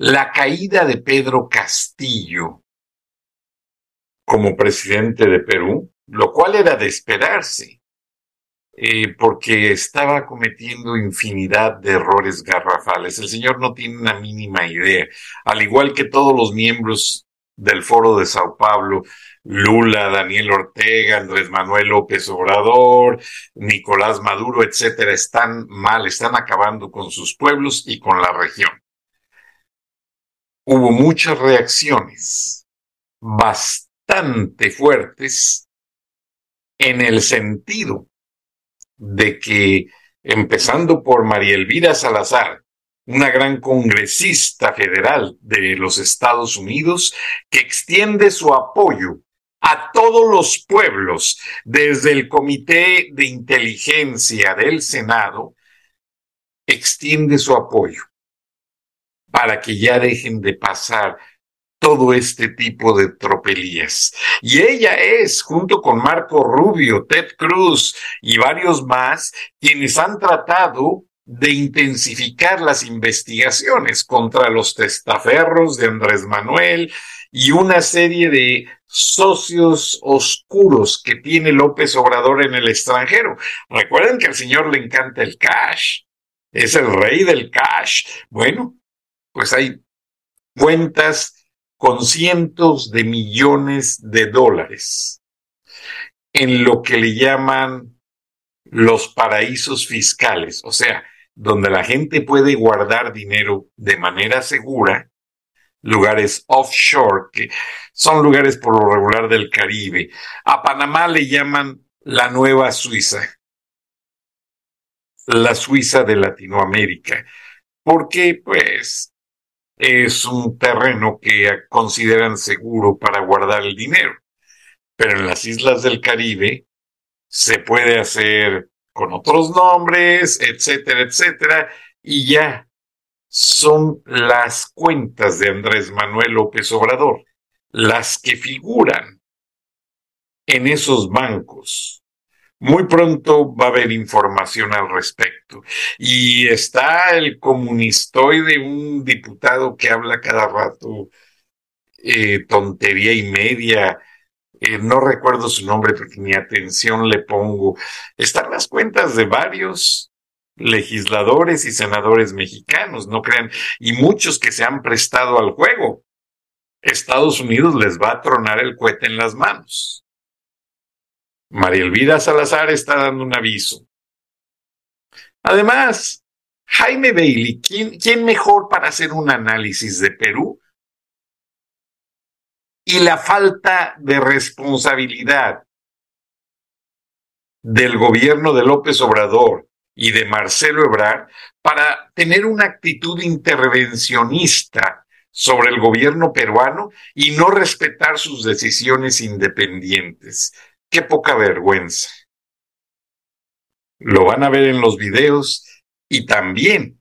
la caída de Pedro Castillo como presidente de Perú, lo cual era de esperarse, eh, porque estaba cometiendo infinidad de errores garrafales. El señor no tiene una mínima idea, al igual que todos los miembros del Foro de Sao Paulo, Lula, Daniel Ortega, Andrés Manuel López Obrador, Nicolás Maduro, etcétera, están mal, están acabando con sus pueblos y con la región hubo muchas reacciones bastante fuertes en el sentido de que, empezando por María Elvira Salazar, una gran congresista federal de los Estados Unidos, que extiende su apoyo a todos los pueblos, desde el Comité de Inteligencia del Senado, extiende su apoyo para que ya dejen de pasar todo este tipo de tropelías. Y ella es, junto con Marco Rubio, Ted Cruz y varios más, quienes han tratado de intensificar las investigaciones contra los testaferros de Andrés Manuel y una serie de socios oscuros que tiene López Obrador en el extranjero. Recuerden que al señor le encanta el cash, es el rey del cash. Bueno, pues hay cuentas con cientos de millones de dólares en lo que le llaman los paraísos fiscales, o sea, donde la gente puede guardar dinero de manera segura, lugares offshore, que son lugares por lo regular del Caribe. A Panamá le llaman la Nueva Suiza, la Suiza de Latinoamérica, porque pues es un terreno que consideran seguro para guardar el dinero. Pero en las islas del Caribe se puede hacer con otros nombres, etcétera, etcétera, y ya son las cuentas de Andrés Manuel López Obrador las que figuran en esos bancos muy pronto va a haber información al respecto. Y está el comunistoide, un diputado que habla cada rato eh, tontería y media. Eh, no recuerdo su nombre porque ni atención le pongo. Están las cuentas de varios legisladores y senadores mexicanos, no crean, y muchos que se han prestado al juego. Estados Unidos les va a tronar el cohete en las manos. María Elvira Salazar está dando un aviso. Además, Jaime Bailey, ¿quién, ¿quién, mejor para hacer un análisis de Perú? Y la falta de responsabilidad del gobierno de López Obrador y de Marcelo Ebrard para tener una actitud intervencionista sobre el gobierno peruano y no respetar sus decisiones independientes. Qué poca vergüenza. Lo van a ver en los videos y también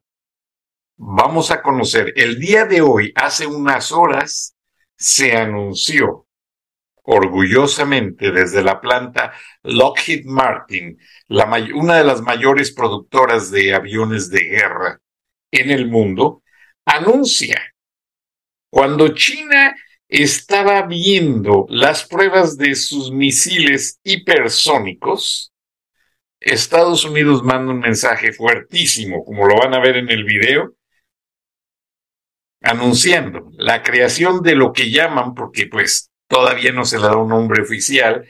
vamos a conocer, el día de hoy, hace unas horas, se anunció orgullosamente desde la planta Lockheed Martin, una de las mayores productoras de aviones de guerra en el mundo, anuncia cuando China estaba viendo las pruebas de sus misiles hipersónicos, Estados Unidos manda un mensaje fuertísimo, como lo van a ver en el video, anunciando la creación de lo que llaman, porque pues todavía no se le da un nombre oficial,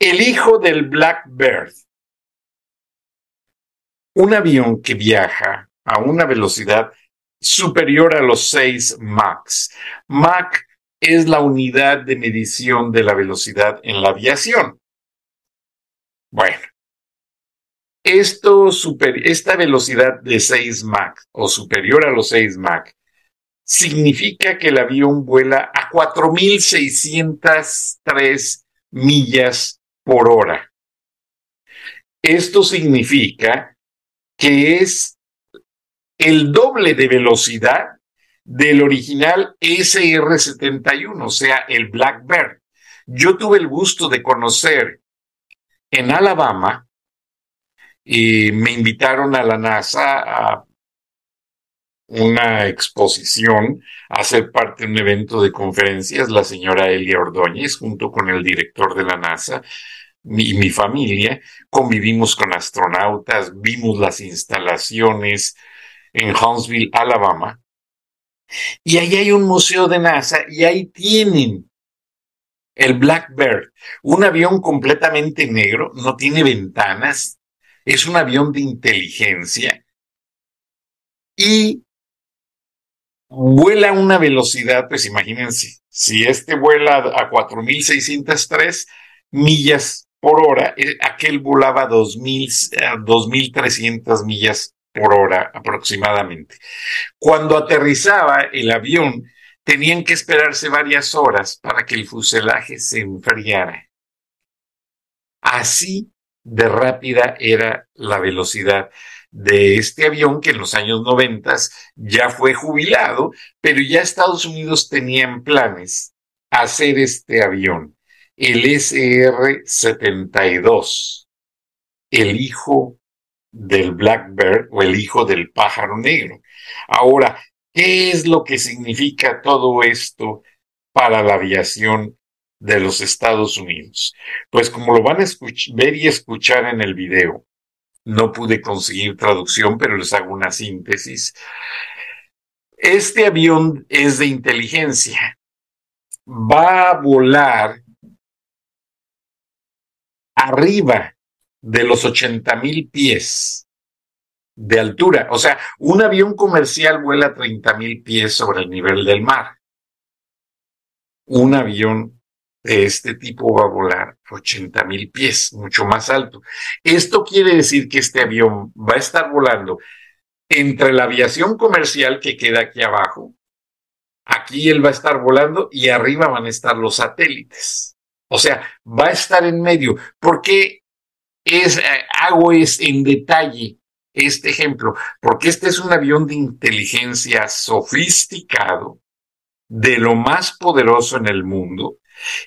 el hijo del Blackbird. Un avión que viaja a una velocidad superior a los 6 Mach. Mach es la unidad de medición de la velocidad en la aviación. Bueno, esto super, esta velocidad de 6 Mach o superior a los 6 Mach significa que el avión vuela a 4.603 millas por hora. Esto significa que es el doble de velocidad del original SR-71, o sea, el Blackbird. Yo tuve el gusto de conocer en Alabama y me invitaron a la NASA a una exposición, a ser parte de un evento de conferencias, la señora Elia Ordóñez, junto con el director de la NASA y mi familia, convivimos con astronautas, vimos las instalaciones en Huntsville, Alabama, y ahí hay un museo de NASA y ahí tienen el Blackbird, un avión completamente negro, no tiene ventanas, es un avión de inteligencia y vuela a una velocidad, pues imagínense, si este vuela a 4.603 millas por hora, eh, aquel volaba 2.300 millas por hora aproximadamente. Cuando aterrizaba el avión, tenían que esperarse varias horas para que el fuselaje se enfriara. Así de rápida era la velocidad de este avión que en los años 90 ya fue jubilado, pero ya Estados Unidos tenían planes hacer este avión, el SR-72, el hijo del Blackbird o el hijo del pájaro negro. Ahora, ¿qué es lo que significa todo esto para la aviación de los Estados Unidos. Pues como lo van a ver y escuchar en el video, no pude conseguir traducción, pero les hago una síntesis. Este avión es de inteligencia. Va a volar arriba de los 80 mil pies de altura. O sea, un avión comercial vuela a 30 mil pies sobre el nivel del mar. Un avión de este tipo va a volar 80 mil pies, mucho más alto. Esto quiere decir que este avión va a estar volando entre la aviación comercial que queda aquí abajo, aquí él va a estar volando y arriba van a estar los satélites. O sea, va a estar en medio. ¿Por qué es, eh, hago es en detalle este ejemplo? Porque este es un avión de inteligencia sofisticado, de lo más poderoso en el mundo,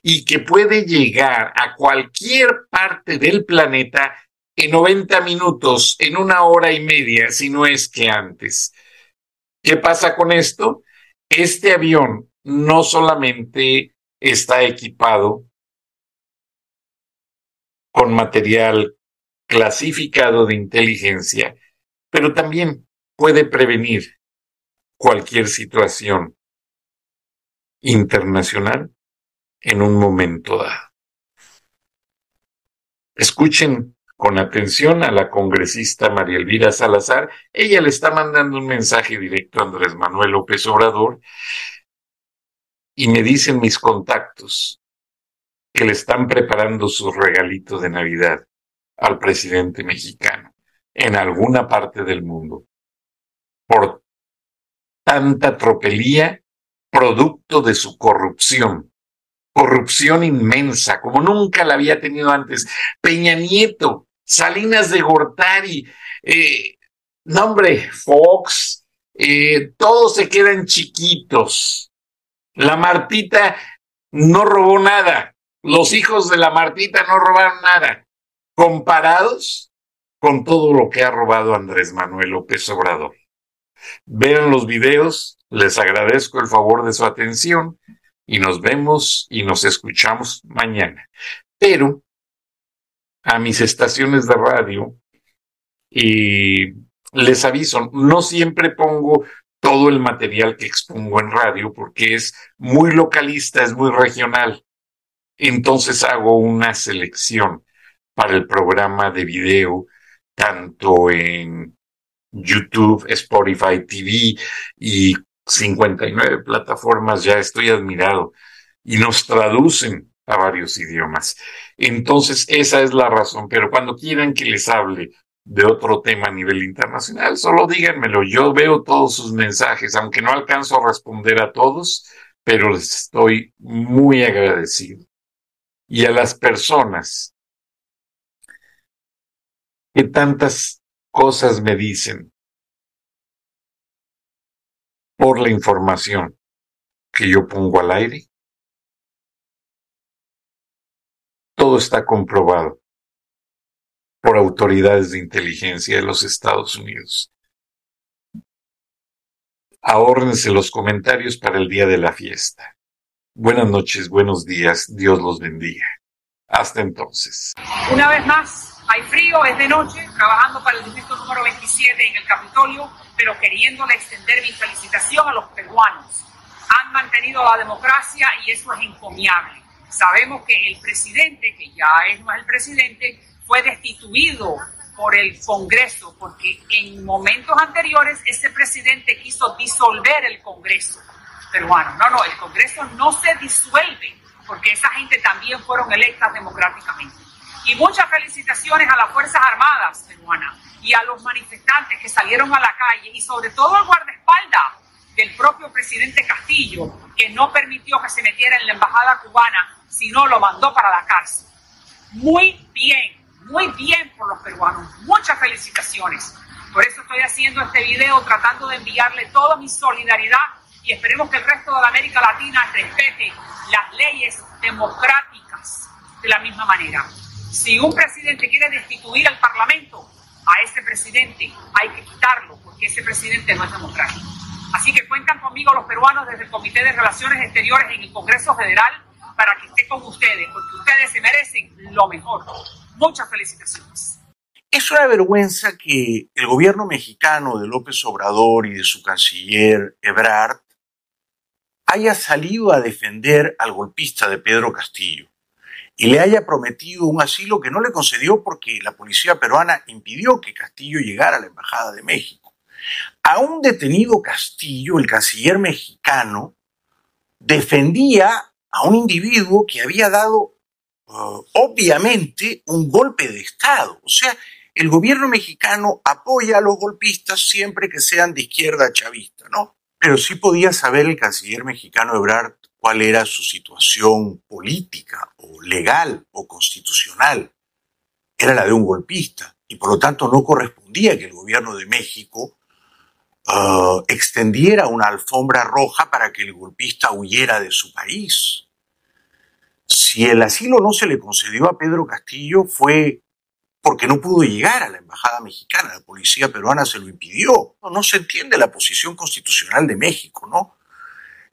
y que puede llegar a cualquier parte del planeta en 90 minutos, en una hora y media, si no es que antes. ¿Qué pasa con esto? Este avión no solamente está equipado con material clasificado de inteligencia, pero también puede prevenir cualquier situación internacional en un momento dado. Escuchen con atención a la congresista María Elvira Salazar. Ella le está mandando un mensaje directo a Andrés Manuel López Obrador y me dicen mis contactos que le están preparando su regalito de Navidad al presidente mexicano en alguna parte del mundo por tanta tropelía producto de su corrupción corrupción inmensa, como nunca la había tenido antes. Peña Nieto, Salinas de Gortari, eh, nombre, Fox, eh, todos se quedan chiquitos. La Martita no robó nada. Los hijos de la Martita no robaron nada. Comparados con todo lo que ha robado Andrés Manuel López Obrador. Vean los videos, les agradezco el favor de su atención y nos vemos y nos escuchamos mañana. Pero a mis estaciones de radio y les aviso, no siempre pongo todo el material que expongo en radio porque es muy localista, es muy regional. Entonces hago una selección para el programa de video, tanto en YouTube, Spotify TV y 59 plataformas, ya estoy admirado, y nos traducen a varios idiomas. Entonces, esa es la razón, pero cuando quieran que les hable de otro tema a nivel internacional, solo díganmelo. Yo veo todos sus mensajes, aunque no alcanzo a responder a todos, pero les estoy muy agradecido. Y a las personas que tantas cosas me dicen por la información que yo pongo al aire, todo está comprobado por autoridades de inteligencia de los Estados Unidos. Ahórrense los comentarios para el día de la fiesta. Buenas noches, buenos días, Dios los bendiga. Hasta entonces. Una vez más, hay frío, es de noche, trabajando para el distrito número 27 en el Capitolio, pero queriéndole extender mi felicitación a los peruanos. Han mantenido la democracia y eso es encomiable. Sabemos que el presidente, que ya es más el presidente, fue destituido por el Congreso, porque en momentos anteriores ese presidente quiso disolver el Congreso peruano. No, no, el Congreso no se disuelve, porque esa gente también fueron electas democráticamente. Y muchas felicitaciones a las Fuerzas Armadas peruanas y a los manifestantes que salieron a la calle y sobre todo al guardaespaldas del propio presidente Castillo, que no permitió que se metiera en la embajada cubana, sino lo mandó para la cárcel. Muy bien, muy bien por los peruanos. Muchas felicitaciones. Por eso estoy haciendo este video tratando de enviarle toda mi solidaridad y esperemos que el resto de la América Latina respete las leyes democráticas de la misma manera. Si un presidente quiere destituir al Parlamento, a ese presidente hay que quitarlo porque ese presidente no es democrático. Así que cuentan conmigo los peruanos desde el Comité de Relaciones Exteriores en el Congreso Federal para que esté con ustedes, porque ustedes se merecen lo mejor. Muchas felicitaciones. Es una vergüenza que el gobierno mexicano de López Obrador y de su canciller Ebrard haya salido a defender al golpista de Pedro Castillo y le haya prometido un asilo que no le concedió porque la policía peruana impidió que Castillo llegara a la Embajada de México. A un detenido Castillo, el canciller mexicano, defendía a un individuo que había dado uh, obviamente un golpe de Estado. O sea, el gobierno mexicano apoya a los golpistas siempre que sean de izquierda chavista, ¿no? Pero sí podía saber el canciller mexicano Ebrard cuál era su situación política o legal o constitucional. Era la de un golpista y por lo tanto no correspondía que el gobierno de México uh, extendiera una alfombra roja para que el golpista huyera de su país. Si el asilo no se le concedió a Pedro Castillo fue porque no pudo llegar a la embajada mexicana, la policía peruana se lo impidió. No, se entiende la posición constitucional de México, ¿no?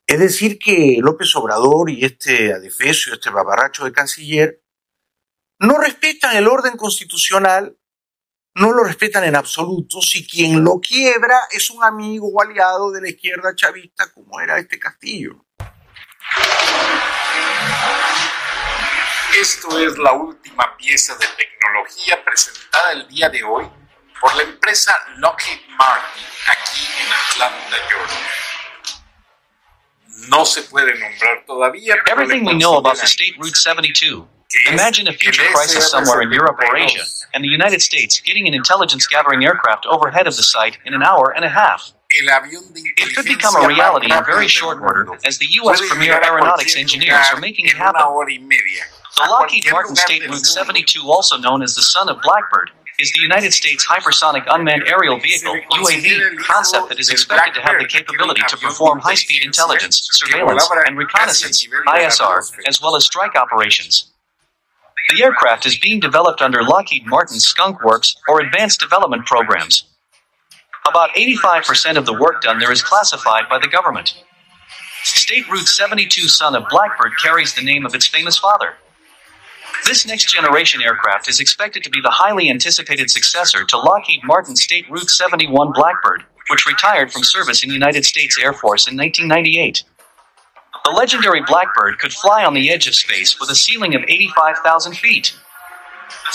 Es decir, que López Obrador y este adefesio, este babarracho de canciller, no respetan el orden constitucional, no lo respetan en absoluto si quien lo quiebra es un amigo o aliado de la izquierda chavista como era este Castillo. Esto es la última pieza de tecnología presentada el día de hoy por la empresa Lockheed Martin aquí en Atlanta, Georgia. No se puede nombrar todavía. Everything we know about the State Route 72. Imagine a future crisis somewhere in Europe or Asia, and the United States getting an intelligence gathering aircraft overhead of the site in an hour and a half. It could become a reality in very short order, as the U.S. premier aeronautics engineers are making it happen. The Lockheed Martin State Route 72, also known as the Son of Blackbird, is the United States Hypersonic Unmanned Aerial Vehicle UAV concept that is expected to have the capability to perform high-speed intelligence, surveillance, and reconnaissance (ISR), as well as strike operations. The aircraft is being developed under Lockheed Martin's Skunk Works or Advanced Development Programs. About 85% of the work done there is classified by the government. State Route 72 Son of Blackbird carries the name of its famous father. This next generation aircraft is expected to be the highly anticipated successor to Lockheed Martin State Route 71 Blackbird, which retired from service in the United States Air Force in 1998. The legendary Blackbird could fly on the edge of space with a ceiling of 85,000 feet.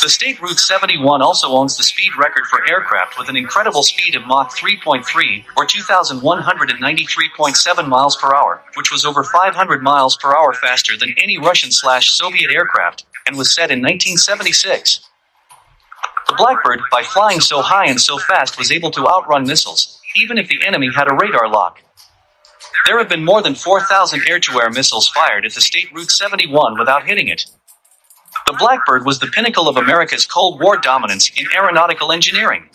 The State Route 71 also owns the speed record for aircraft with an incredible speed of Mach 3.3 or 2,193.7 miles per hour, which was over 500 miles per hour faster than any Russian slash Soviet aircraft, and was set in 1976. The Blackbird, by flying so high and so fast, was able to outrun missiles, even if the enemy had a radar lock. There have been more than 4,000 air to air missiles fired at the State Route 71 without hitting it. The Blackbird was the pinnacle of America's Cold War dominance in aeronautical engineering.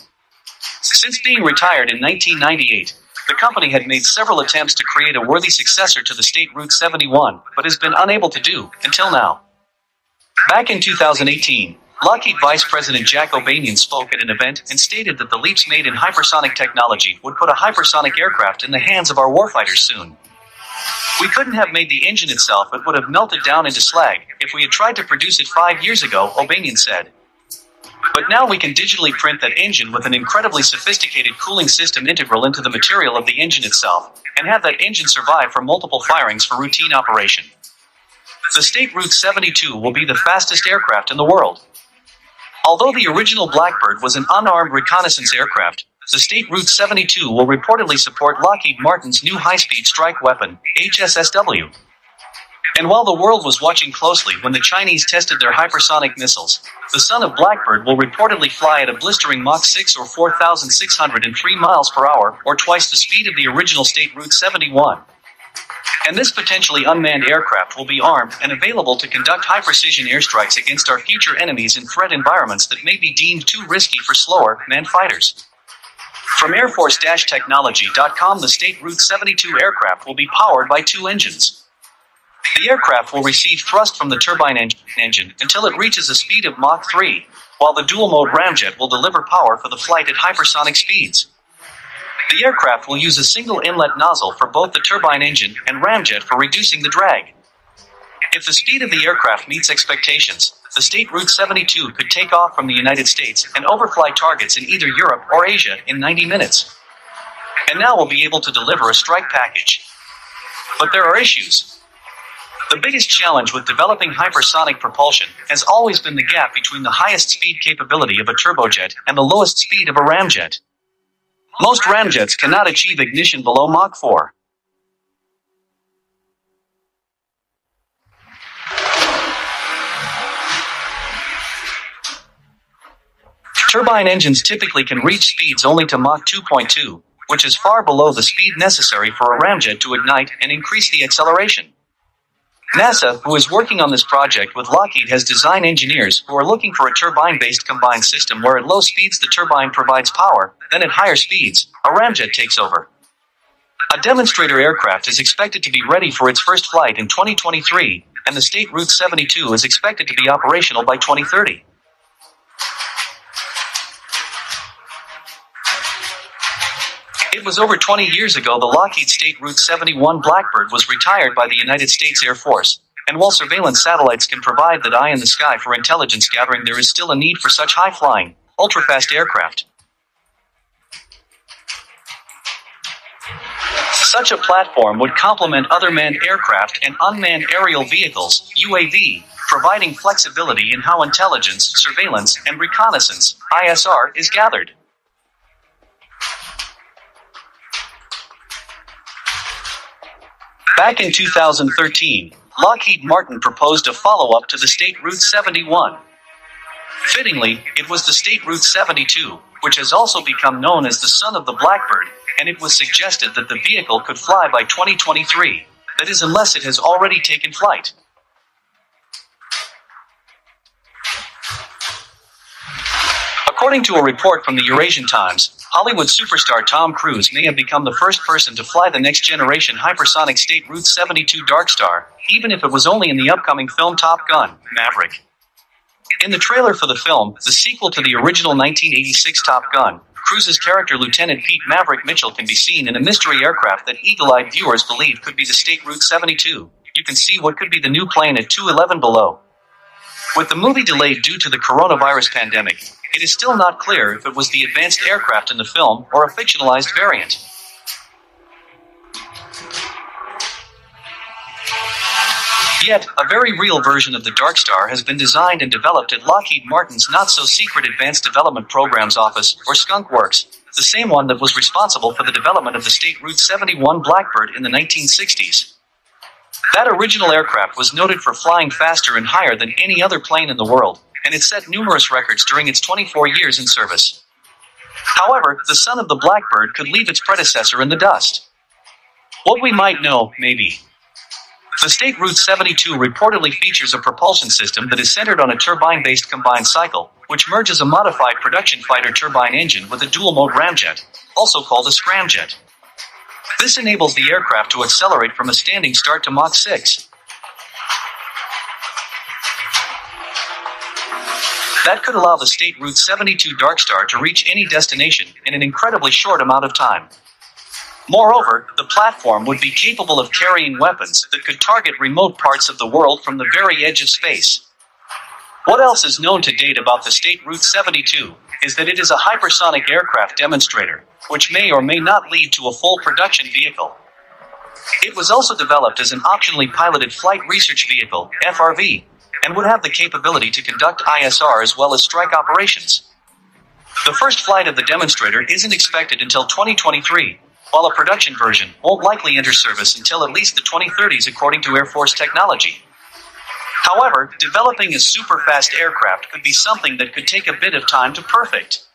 Since being retired in 1998, the company had made several attempts to create a worthy successor to the State Route 71, but has been unable to do, until now. Back in 2018, Lockheed Vice President Jack O'Banion spoke at an event and stated that the leaps made in hypersonic technology would put a hypersonic aircraft in the hands of our warfighters soon. We couldn't have made the engine itself, it would have melted down into slag if we had tried to produce it five years ago, O'Banion said. But now we can digitally print that engine with an incredibly sophisticated cooling system integral into the material of the engine itself, and have that engine survive for multiple firings for routine operation. The State Route 72 will be the fastest aircraft in the world. Although the original Blackbird was an unarmed reconnaissance aircraft, the State Route 72 will reportedly support Lockheed Martin's new high speed strike weapon, HSSW. And while the world was watching closely when the Chinese tested their hypersonic missiles, the son of Blackbird will reportedly fly at a blistering Mach 6 or 4,603 miles per hour, or twice the speed of the original State Route 71. And this potentially unmanned aircraft will be armed and available to conduct high precision airstrikes against our future enemies in threat environments that may be deemed too risky for slower, manned fighters. From Air Force-Technology.com, the State Route 72 aircraft will be powered by two engines. The aircraft will receive thrust from the turbine en- engine until it reaches a speed of Mach 3, while the dual mode ramjet will deliver power for the flight at hypersonic speeds. The aircraft will use a single inlet nozzle for both the turbine engine and ramjet for reducing the drag. If the speed of the aircraft meets expectations, the State Route 72 could take off from the United States and overfly targets in either Europe or Asia in 90 minutes. And now we'll be able to deliver a strike package. But there are issues. The biggest challenge with developing hypersonic propulsion has always been the gap between the highest speed capability of a turbojet and the lowest speed of a ramjet. Most ramjets cannot achieve ignition below Mach 4. Turbine engines typically can reach speeds only to Mach 2.2, which is far below the speed necessary for a ramjet to ignite and increase the acceleration. NASA, who is working on this project with Lockheed, has design engineers who are looking for a turbine based combined system where at low speeds the turbine provides power, then at higher speeds, a ramjet takes over. A demonstrator aircraft is expected to be ready for its first flight in 2023, and the State Route 72 is expected to be operational by 2030. It was over 20 years ago the Lockheed State Route 71 Blackbird was retired by the United States Air Force. And while surveillance satellites can provide that eye in the sky for intelligence gathering, there is still a need for such high flying, ultra fast aircraft. Such a platform would complement other manned aircraft and unmanned aerial vehicles, UAV, providing flexibility in how intelligence, surveillance, and reconnaissance, ISR, is gathered. Back in 2013, Lockheed Martin proposed a follow up to the State Route 71. Fittingly, it was the State Route 72, which has also become known as the son of the Blackbird, and it was suggested that the vehicle could fly by 2023. That is, unless it has already taken flight. According to a report from the Eurasian Times, Hollywood superstar Tom Cruise may have become the first person to fly the next generation hypersonic State Route 72 Dark Star, even if it was only in the upcoming film Top Gun Maverick. In the trailer for the film, the sequel to the original 1986 Top Gun, Cruise's character Lieutenant Pete Maverick Mitchell can be seen in a mystery aircraft that eagle eyed viewers believe could be the State Route 72. You can see what could be the new plane at 211 below. With the movie delayed due to the coronavirus pandemic, it is still not clear if it was the advanced aircraft in the film or a fictionalized variant. Yet, a very real version of the Dark Star has been designed and developed at Lockheed Martin's not so secret Advanced Development Programs Office, or Skunk Works, the same one that was responsible for the development of the State Route 71 Blackbird in the 1960s. That original aircraft was noted for flying faster and higher than any other plane in the world, and it set numerous records during its 24 years in service. However, the son of the Blackbird could leave its predecessor in the dust. What we might know, maybe, the State Route 72 reportedly features a propulsion system that is centered on a turbine based combined cycle, which merges a modified production fighter turbine engine with a dual mode ramjet, also called a scramjet. This enables the aircraft to accelerate from a standing start to Mach 6. That could allow the State Route 72 Dark Star to reach any destination in an incredibly short amount of time. Moreover, the platform would be capable of carrying weapons that could target remote parts of the world from the very edge of space. What else is known to date about the State Route 72 is that it is a hypersonic aircraft demonstrator, which may or may not lead to a full production vehicle. It was also developed as an optionally piloted flight research vehicle, FRV, and would have the capability to conduct ISR as well as strike operations. The first flight of the demonstrator isn't expected until 2023, while a production version won't likely enter service until at least the 2030s according to Air Force technology. However, developing a super fast aircraft could be something that could take a bit of time to perfect.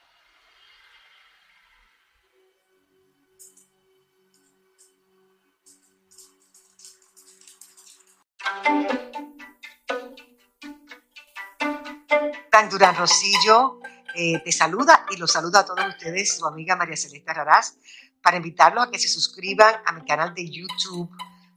Durán Rosillo eh, te saluda y los saluda a todos ustedes, su amiga María Celeste Raraz para invitarlos a que se suscriban a mi canal de YouTube